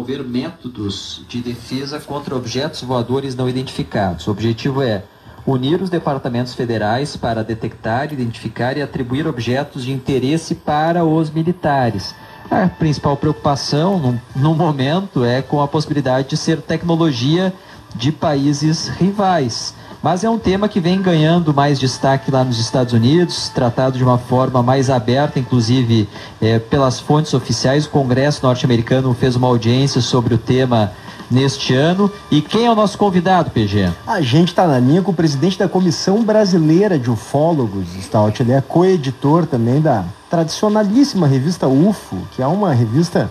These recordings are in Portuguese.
desenvolver métodos de defesa contra objetos voadores não identificados. O objetivo é unir os departamentos federais para detectar, identificar e atribuir objetos de interesse para os militares. A principal preocupação no, no momento é com a possibilidade de ser tecnologia de países rivais. Mas é um tema que vem ganhando mais destaque lá nos Estados Unidos, tratado de uma forma mais aberta, inclusive é, pelas fontes oficiais. O Congresso norte-americano fez uma audiência sobre o tema neste ano. E quem é o nosso convidado, PG? A gente está na linha com o presidente da Comissão Brasileira de Ufólogos, Stout. Ele é co-editor também da tradicionalíssima revista UFO, que é uma revista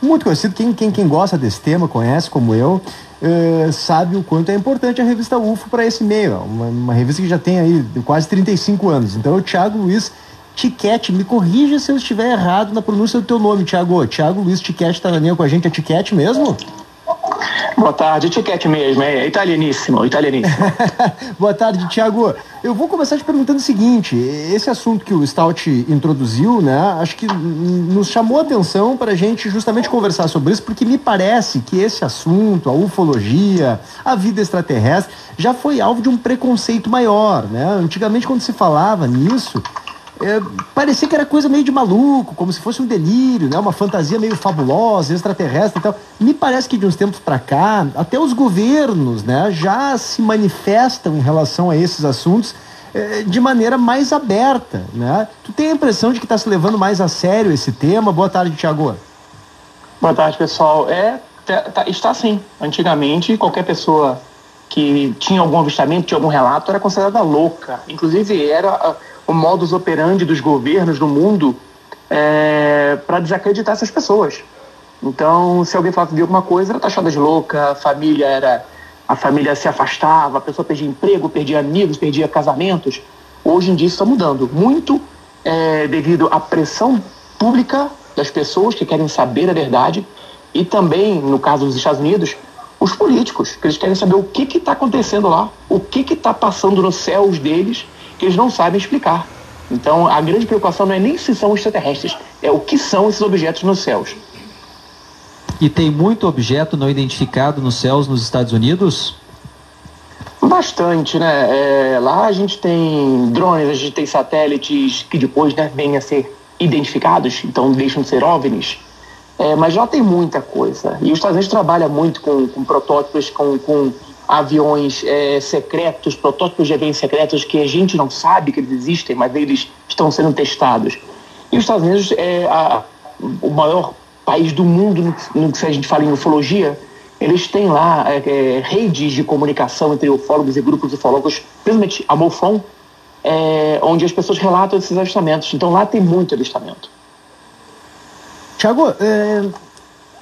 muito conhecida. Quem, quem, quem gosta desse tema, conhece como eu, uh, sabe o quanto é importante a revista UFO para esse meio. Uma, uma, revista que já tem aí quase 35 anos. Então, o Thiago Luiz Tiquete, me corrija se eu estiver errado na pronúncia do teu nome, Thiago. Thiago Luiz Tiquete está na linha com a gente. É Tiquete mesmo? Boa tarde, etiquete mesmo, é italianíssimo, italianíssimo. Boa tarde, Tiago. Eu vou começar te perguntando o seguinte: esse assunto que o Stout introduziu, né? Acho que nos chamou a atenção para a gente justamente conversar sobre isso, porque me parece que esse assunto, a ufologia, a vida extraterrestre, já foi alvo de um preconceito maior, né? Antigamente, quando se falava nisso, é, parecia que era coisa meio de maluco, como se fosse um delírio, né? uma fantasia meio fabulosa, extraterrestre e tal. Me parece que de uns tempos para cá, até os governos né, já se manifestam em relação a esses assuntos é, de maneira mais aberta. Né? Tu tem a impressão de que está se levando mais a sério esse tema? Boa tarde, Tiago. Boa tarde, pessoal. É, tá, tá, está sim. Antigamente, qualquer pessoa que tinha algum avistamento, tinha algum relato, era considerada louca. Inclusive, era o modus operandi dos governos do mundo é, para desacreditar essas pessoas. Então, se alguém falava de alguma coisa, era taxada de louca, a família era a família se afastava, a pessoa perdia emprego, perdia amigos, perdia casamentos. Hoje em dia isso está mudando muito é, devido à pressão pública das pessoas que querem saber a verdade e também, no caso dos Estados Unidos, os políticos, que eles querem saber o que está acontecendo lá, o que está passando nos céus deles que eles não sabem explicar. Então, a grande preocupação não é nem se são extraterrestres, é o que são esses objetos nos céus. E tem muito objeto não identificado nos céus nos Estados Unidos? Bastante, né? É, lá a gente tem drones, a gente tem satélites que depois né, vêm a ser identificados, então deixam de ser OVNIs. É, mas lá tem muita coisa. E os Estados Unidos trabalha muito com, com protótipos, com, com aviões é, secretos, protótipos de aviões secretos que a gente não sabe que eles existem, mas eles estão sendo testados. E os Estados Unidos é a, o maior país do mundo no, no que a gente fala em ufologia. Eles têm lá é, é, redes de comunicação entre ufólogos e grupos ufólogos, principalmente a MOFON, é, onde as pessoas relatam esses avistamentos. Então lá tem muito avistamento. Tiago, é,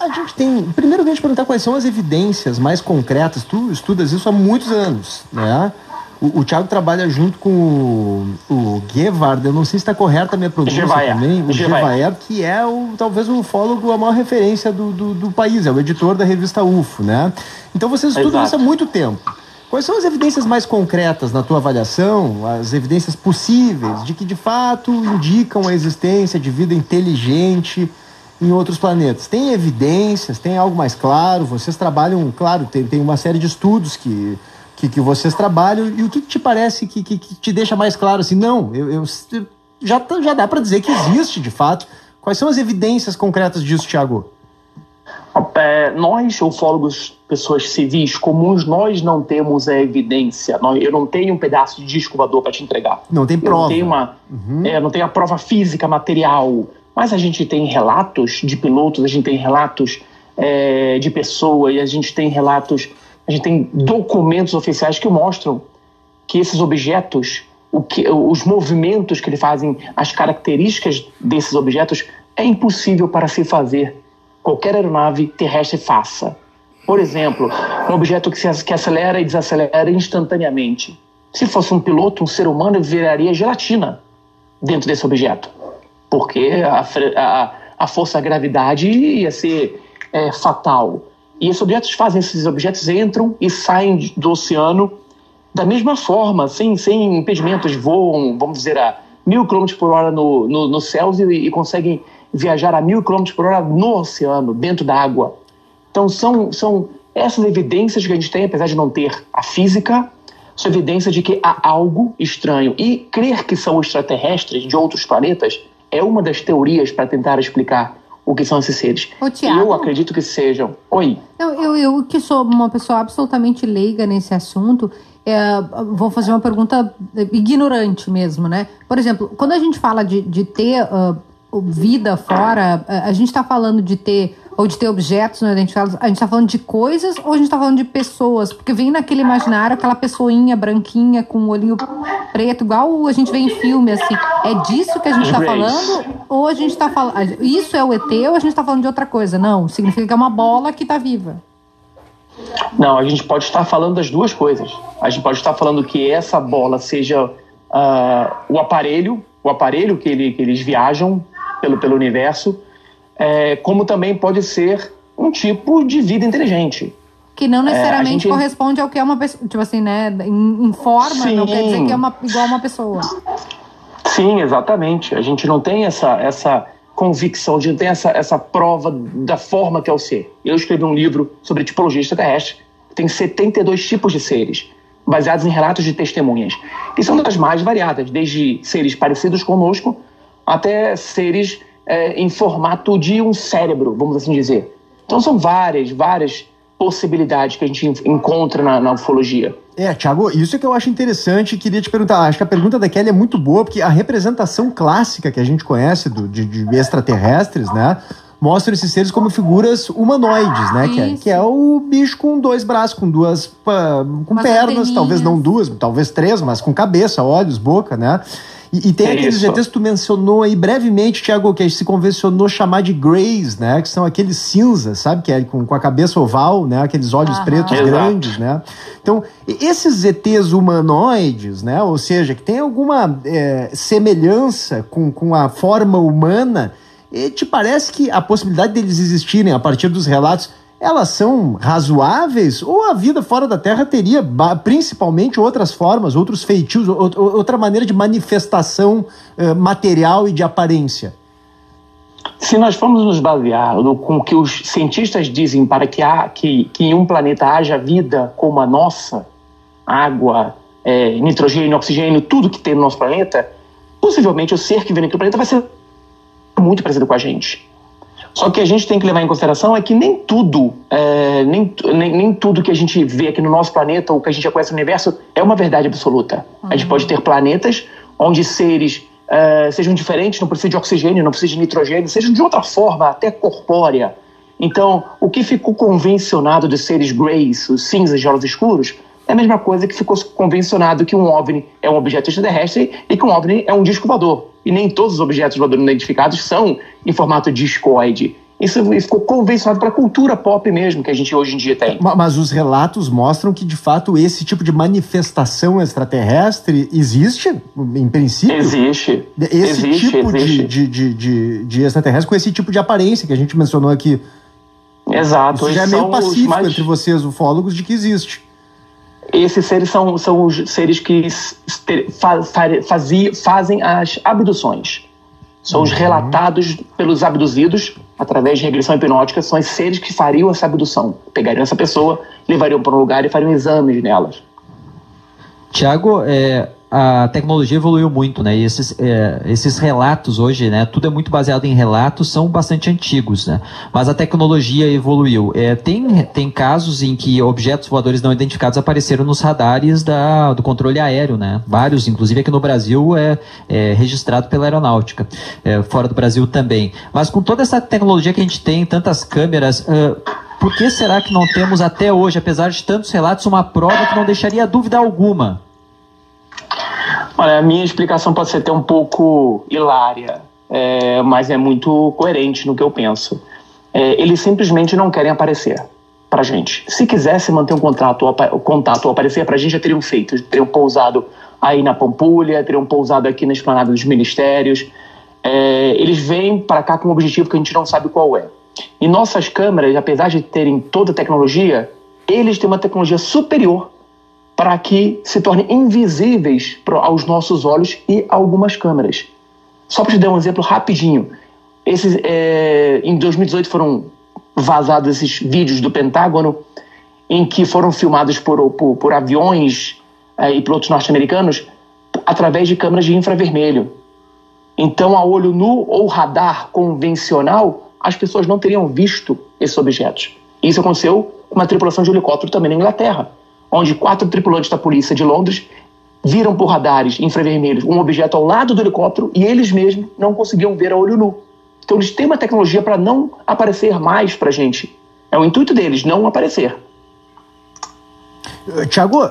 a gente tem. Primeiro, eu queria te perguntar quais são as evidências mais concretas. Tu estudas isso há muitos anos, né? O, o Thiago trabalha junto com o, o Geward, eu não sei se está correta a minha pronúncia Gevaer. também. O Gevaer, que é o, talvez o ufólogo a maior referência do, do, do, país, é o editor da revista UFO, né? Então vocês estudam Exato. isso há muito tempo. Quais são as evidências mais concretas na tua avaliação, as evidências possíveis de que de fato indicam a existência de vida inteligente em outros planetas? Tem evidências? Tem algo mais claro? Vocês trabalham, claro, tem, tem uma série de estudos que, que, que vocês trabalham, e o que te parece que, que, que te deixa mais claro assim? Não, eu, eu já, tá, já dá para dizer que existe de fato. Quais são as evidências concretas disso, Tiago? É, nós, ufólogos, pessoas civis comuns, nós não temos a evidência. eu não tenho um pedaço de disco voador para te entregar. Não tem prova. Eu não tenho, uma, uhum. é, não tenho a prova física, material. Mas a gente tem relatos de pilotos, a gente tem relatos é, de pessoas, a gente tem relatos, a gente tem documentos oficiais que mostram que esses objetos, que, os movimentos que eles fazem, as características desses objetos, é impossível para se fazer qualquer aeronave terrestre faça. Por exemplo, um objeto que, se, que acelera e desacelera instantaneamente. Se fosse um piloto, um ser humano, viraria gelatina dentro desse objeto porque a, a, a força da gravidade ia ser é, fatal. E esses objetos fazem, esses objetos entram e saem do oceano da mesma forma, sem, sem impedimentos, voam, vamos dizer, a mil quilômetros por hora no, no, no céu e, e conseguem viajar a mil quilômetros por hora no oceano, dentro da água. Então são, são essas evidências que a gente tem, apesar de não ter a física, são evidências de que há algo estranho. E crer que são extraterrestres de outros planetas é uma das teorias para tentar explicar o que são esses seres. Eu acredito que sejam. Oi. Não, eu, eu que sou uma pessoa absolutamente leiga nesse assunto, é, vou fazer uma pergunta ignorante mesmo, né? Por exemplo, quando a gente fala de, de ter uh, vida fora, a gente está falando de ter ou de ter objetos não identificados, a gente está falando de coisas ou a gente está falando de pessoas? Porque vem naquele imaginário aquela pessoinha branquinha com o olhinho preto, igual a gente vê em filme, assim. É disso que a gente está falando? Ou a gente está falando. Isso é o ET ou a gente está falando de outra coisa? Não, significa que é uma bola que está viva. Não, a gente pode estar falando das duas coisas. A gente pode estar falando que essa bola seja uh, o aparelho, o aparelho que, ele, que eles viajam pelo, pelo universo, é, como também pode ser um tipo de vida inteligente. Que não necessariamente é, gente... corresponde ao que é uma pessoa. Tipo assim, né? Em, em forma, Sim. não quer dizer que é uma, igual uma pessoa. Sim, exatamente. A gente não tem essa, essa convicção, a gente não tem essa, essa prova da forma que é o ser. Eu escrevi um livro sobre tipologia extraterrestre, que tem 72 tipos de seres, baseados em relatos de testemunhas. E são das mais variadas, desde seres parecidos conosco até seres é, em formato de um cérebro, vamos assim dizer. Então são várias, várias possibilidades que a gente encontra na, na ufologia. É, Thiago, isso é que eu acho interessante. Queria te perguntar. Acho que a pergunta da Kelly é muito boa, porque a representação clássica que a gente conhece do, de, de extraterrestres, né? Mostra esses seres como figuras humanoides, né, Kelly? Que é o bicho com dois braços, com duas. com pernas, talvez não duas, talvez três, mas com cabeça, olhos, boca, né? E, e tem é aqueles isso. GTs que tu mencionou aí brevemente, Tiago, que a gente se convencionou chamar de greys, né? Que são aqueles cinzas, sabe? Que é com, com a cabeça oval, né? Aqueles olhos Aham. pretos Exato. grandes, né? Então, esses ETs humanoides, né? Ou seja, que tem alguma é, semelhança com, com a forma humana, te parece que a possibilidade deles existirem a partir dos relatos elas são razoáveis ou a vida fora da Terra teria principalmente outras formas, outros feitios, outra maneira de manifestação eh, material e de aparência? Se nós formos nos basear no, com o que os cientistas dizem para que, há, que, que em um planeta haja vida como a nossa, água, é, nitrogênio, oxigênio, tudo que tem no nosso planeta, possivelmente o ser que vem naquele planeta vai ser muito parecido com a gente. Só que a gente tem que levar em consideração é que nem tudo, é, nem, nem, nem, tudo que a gente vê aqui no nosso planeta ou que a gente já conhece no universo é uma verdade absoluta. Uhum. A gente pode ter planetas onde seres é, sejam diferentes, não precisam de oxigênio, não precisam de nitrogênio, sejam de outra forma, até corpórea. Então, o que ficou convencionado de seres greys, os cinzas de olhos escuros, é a mesma coisa que ficou convencionado que um OVNI é um objeto extraterrestre e que um OVNI é um disco voador. E nem todos os objetos voadores identificados são em formato discoide. Isso ficou convencionado para a cultura pop mesmo que a gente hoje em dia tem. Mas os relatos mostram que, de fato, esse tipo de manifestação extraterrestre existe, em princípio? Existe. Esse existe, tipo existe. De, de, de, de, extraterrestre com esse tipo de aparência que a gente mencionou aqui. Exato. Isso já é meio pacífico mais... entre vocês, ufólogos, de que existe esses seres são, são os seres que fazem as abduções. São os uhum. relatados pelos abduzidos através de regressão hipnótica, são os seres que fariam essa abdução. Pegariam essa pessoa, levariam para um lugar e fariam exames nelas. Tiago, é, a tecnologia evoluiu muito, né? E esses, é, esses relatos hoje, né? Tudo é muito baseado em relatos, são bastante antigos, né? Mas a tecnologia evoluiu. É, tem, tem casos em que objetos voadores não identificados apareceram nos radares da, do controle aéreo, né? Vários, inclusive aqui no Brasil, é, é registrado pela aeronáutica. É, fora do Brasil também. Mas com toda essa tecnologia que a gente tem, tantas câmeras, uh, por que será que não temos até hoje, apesar de tantos relatos, uma prova que não deixaria dúvida alguma Olha, a minha explicação pode ser até um pouco hilária, é, mas é muito coerente no que eu penso. É, eles simplesmente não querem aparecer para gente. Se quisesse manter um contrato, o contato ou aparecer para gente, já teriam feito. Teriam pousado aí na Pampulha, teriam pousado aqui na esplanada dos ministérios. É, eles vêm para cá com um objetivo que a gente não sabe qual é. E nossas câmeras, apesar de terem toda a tecnologia, eles têm uma tecnologia superior para que se tornem invisíveis aos nossos olhos e algumas câmeras. Só para te dar um exemplo rapidinho, esses, é, em 2018 foram vazado esses vídeos do Pentágono em que foram filmados por, por, por aviões é, e pilotos norte-americanos através de câmeras de infravermelho. Então, a olho nu ou radar convencional, as pessoas não teriam visto esses objetos. Isso aconteceu com uma tripulação de helicóptero também na Inglaterra, onde quatro tripulantes da polícia de Londres viram por radares infravermelhos um objeto ao lado do helicóptero e eles mesmos não conseguiam ver a olho nu. Então, eles têm uma tecnologia para não aparecer mais para a gente. É o intuito deles, não aparecer. Tiago, uh,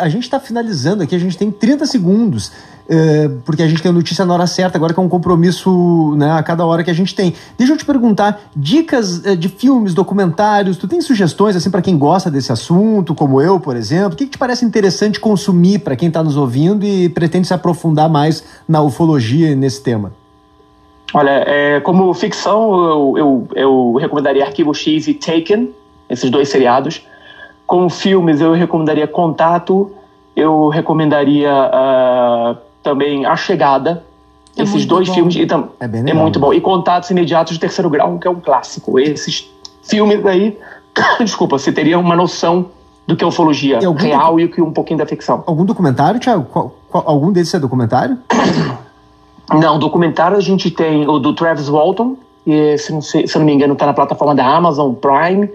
a gente está finalizando aqui, a gente tem 30 segundos, uh, porque a gente tem a notícia na hora certa, agora que é um compromisso né, a cada hora que a gente tem. Deixa eu te perguntar, dicas uh, de filmes, documentários, tu tem sugestões assim para quem gosta desse assunto, como eu, por exemplo? O que, que te parece interessante consumir para quem está nos ouvindo e pretende se aprofundar mais na ufologia nesse tema? Olha, é, como ficção, eu, eu, eu recomendaria Arquivo X e Taken, esses dois seriados com filmes, eu recomendaria Contato, eu recomendaria uh, também A Chegada. É esses dois bom. filmes. E tam, é, bem é muito bom. E Contatos Imediatos de Terceiro Grau, que é um clássico. Esses filmes aí, desculpa, você teria uma noção do que é ufologia real e um pouquinho da ficção. Algum documentário, Thiago? Qual, qual, algum desses é documentário? Não, documentário a gente tem o do Travis Walton, e se não, se, se não me engano está na plataforma da Amazon Prime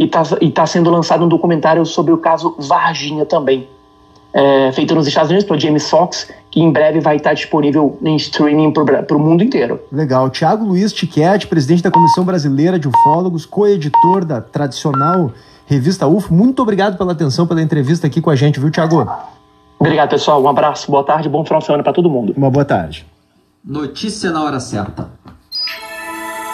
e está tá sendo lançado um documentário sobre o caso Varginha também, é, feito nos Estados Unidos pelo James Fox, que em breve vai estar disponível em streaming para o mundo inteiro. Legal. Tiago Luiz Tiquete, presidente da Comissão Brasileira de Ufólogos, co-editor da tradicional revista UFO. Muito obrigado pela atenção, pela entrevista aqui com a gente, viu, Tiago? Obrigado, pessoal. Um abraço, boa tarde, bom final de semana para todo mundo. Uma boa tarde. Notícia na hora certa.